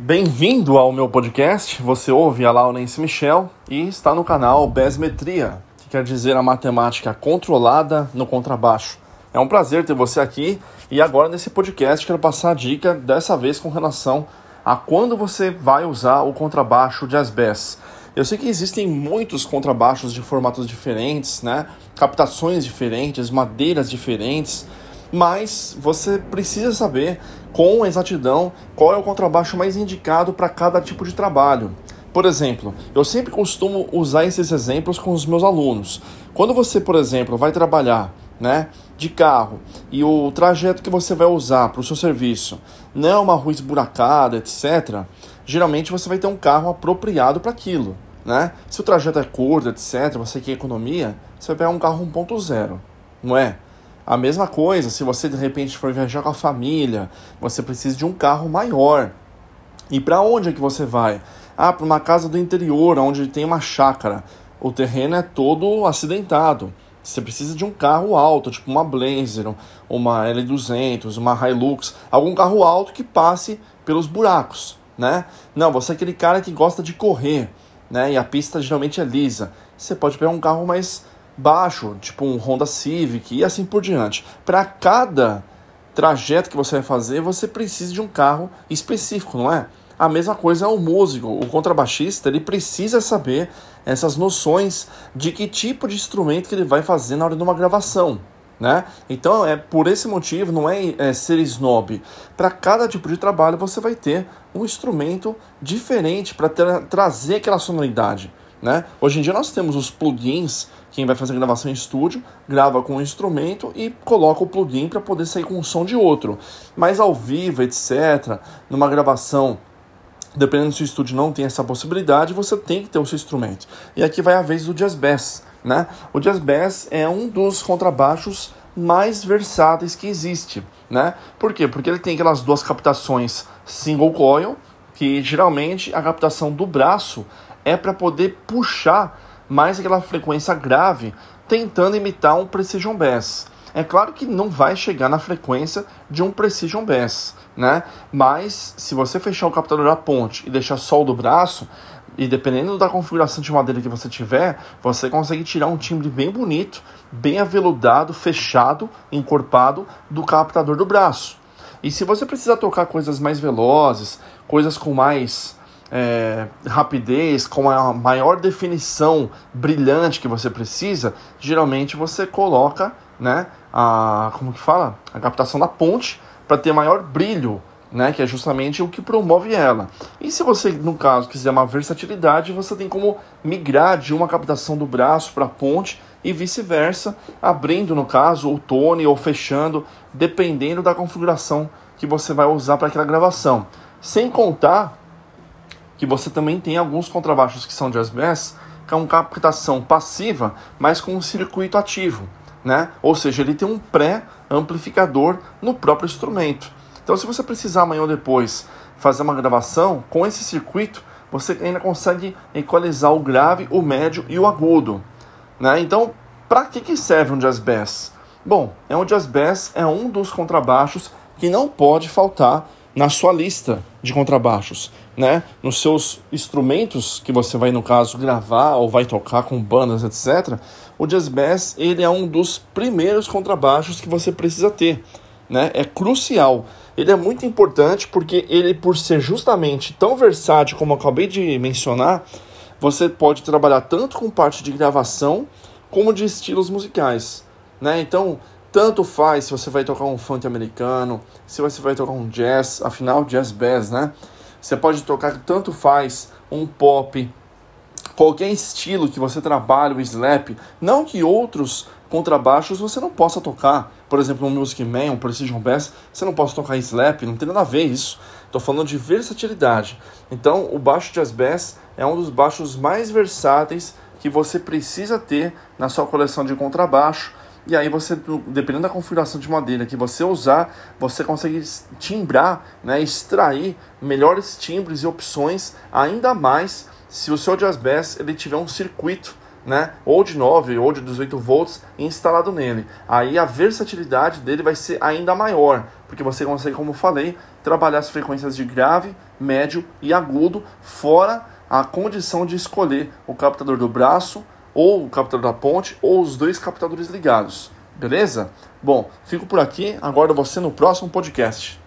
Bem-vindo ao meu podcast. Você ouve a Laurence Michel e está no canal Besmetria, que quer dizer a matemática controlada no contrabaixo. É um prazer ter você aqui e agora nesse podcast quero passar a dica dessa vez com relação a quando você vai usar o contrabaixo jazz bass. Eu sei que existem muitos contrabaixos de formatos diferentes, né? Captações diferentes, madeiras diferentes mas você precisa saber com exatidão qual é o contrabaixo mais indicado para cada tipo de trabalho. Por exemplo, eu sempre costumo usar esses exemplos com os meus alunos. Quando você, por exemplo, vai trabalhar né, de carro e o trajeto que você vai usar para o seu serviço não é uma rua esburacada, etc., geralmente você vai ter um carro apropriado para aquilo. Né? Se o trajeto é curto, etc., você quer economia, você vai pegar um carro 1.0, não é? A mesma coisa, se você de repente for viajar com a família, você precisa de um carro maior. E para onde é que você vai? Ah, para uma casa do interior, onde tem uma chácara. O terreno é todo acidentado. Você precisa de um carro alto, tipo uma Blazer, uma L200, uma Hilux, algum carro alto que passe pelos buracos, né? Não, você é aquele cara que gosta de correr, né? E a pista geralmente é lisa. Você pode pegar um carro mais baixo, tipo um Honda Civic e assim por diante. Para cada trajeto que você vai fazer, você precisa de um carro específico, não é? A mesma coisa é o músico, o contrabaixista, ele precisa saber essas noções de que tipo de instrumento que ele vai fazer na hora de uma gravação. Né? Então é por esse motivo, não é, é ser snob. Para cada tipo de trabalho você vai ter um instrumento diferente para tra trazer aquela sonoridade. Né? Hoje em dia nós temos os plugins, quem vai fazer gravação em estúdio grava com um instrumento e coloca o plugin para poder sair com o som de outro. Mas ao vivo, etc., numa gravação, dependendo se o estúdio não tem essa possibilidade, você tem que ter o seu instrumento. E aqui vai a vez do jazz bass. Né? O jazz bass é um dos contrabaixos mais versáteis que existe. Né? Por quê? Porque ele tem aquelas duas captações single coil, que geralmente a captação do braço é para poder puxar mais aquela frequência grave, tentando imitar um precision bass. É claro que não vai chegar na frequência de um precision bass, né? Mas se você fechar o captador da ponte e deixar só o do braço, e dependendo da configuração de madeira que você tiver, você consegue tirar um timbre bem bonito, bem aveludado, fechado, encorpado do captador do braço. E se você precisar tocar coisas mais velozes, coisas com mais é, rapidez, com a maior definição brilhante que você precisa, geralmente você coloca, né, a como que fala, a captação da ponte para ter maior brilho, né, que é justamente o que promove ela. E se você, no caso, quiser uma versatilidade, você tem como migrar de uma captação do braço para a ponte e vice-versa, abrindo no caso o tone ou fechando, dependendo da configuração que você vai usar para aquela gravação. Sem contar que você também tem alguns contrabaixos que são jazz bass, que é uma captação passiva, mas com um circuito ativo, né? Ou seja, ele tem um pré-amplificador no próprio instrumento. Então, se você precisar amanhã ou depois fazer uma gravação com esse circuito, você ainda consegue equalizar o grave, o médio e o agudo, né? Então, para que, que serve um jazz bass? Bom, é um jazz bass é um dos contrabaixos que não pode faltar na sua lista de contrabaixos, né? Nos seus instrumentos que você vai no caso gravar ou vai tocar com bandas, etc. O jazz bass ele é um dos primeiros contrabaixos que você precisa ter, né? É crucial. Ele é muito importante porque ele por ser justamente tão versátil como eu acabei de mencionar, você pode trabalhar tanto com parte de gravação como de estilos musicais, né? Então, tanto faz se você vai tocar um funk americano, se você vai tocar um jazz, afinal, jazz bass, né? Você pode tocar tanto faz um pop, qualquer estilo que você trabalhe, o slap. Não que outros contrabaixos você não possa tocar. Por exemplo, um Music Man, um Precision Bass, você não possa tocar slap, não tem nada a ver isso. Estou falando de versatilidade. Então, o baixo jazz bass é um dos baixos mais versáteis que você precisa ter na sua coleção de contrabaixo e aí você, dependendo da configuração de madeira que você usar, você consegue timbrar, né, extrair melhores timbres e opções, ainda mais se o seu jazz bass ele tiver um circuito né? Ou de 9 ou de 18 volts instalado nele. Aí a versatilidade dele vai ser ainda maior, porque você consegue, como falei, trabalhar as frequências de grave, médio e agudo, fora a condição de escolher o captador do braço, ou o captador da ponte, ou os dois captadores ligados. Beleza? Bom, fico por aqui, aguardo você no próximo podcast.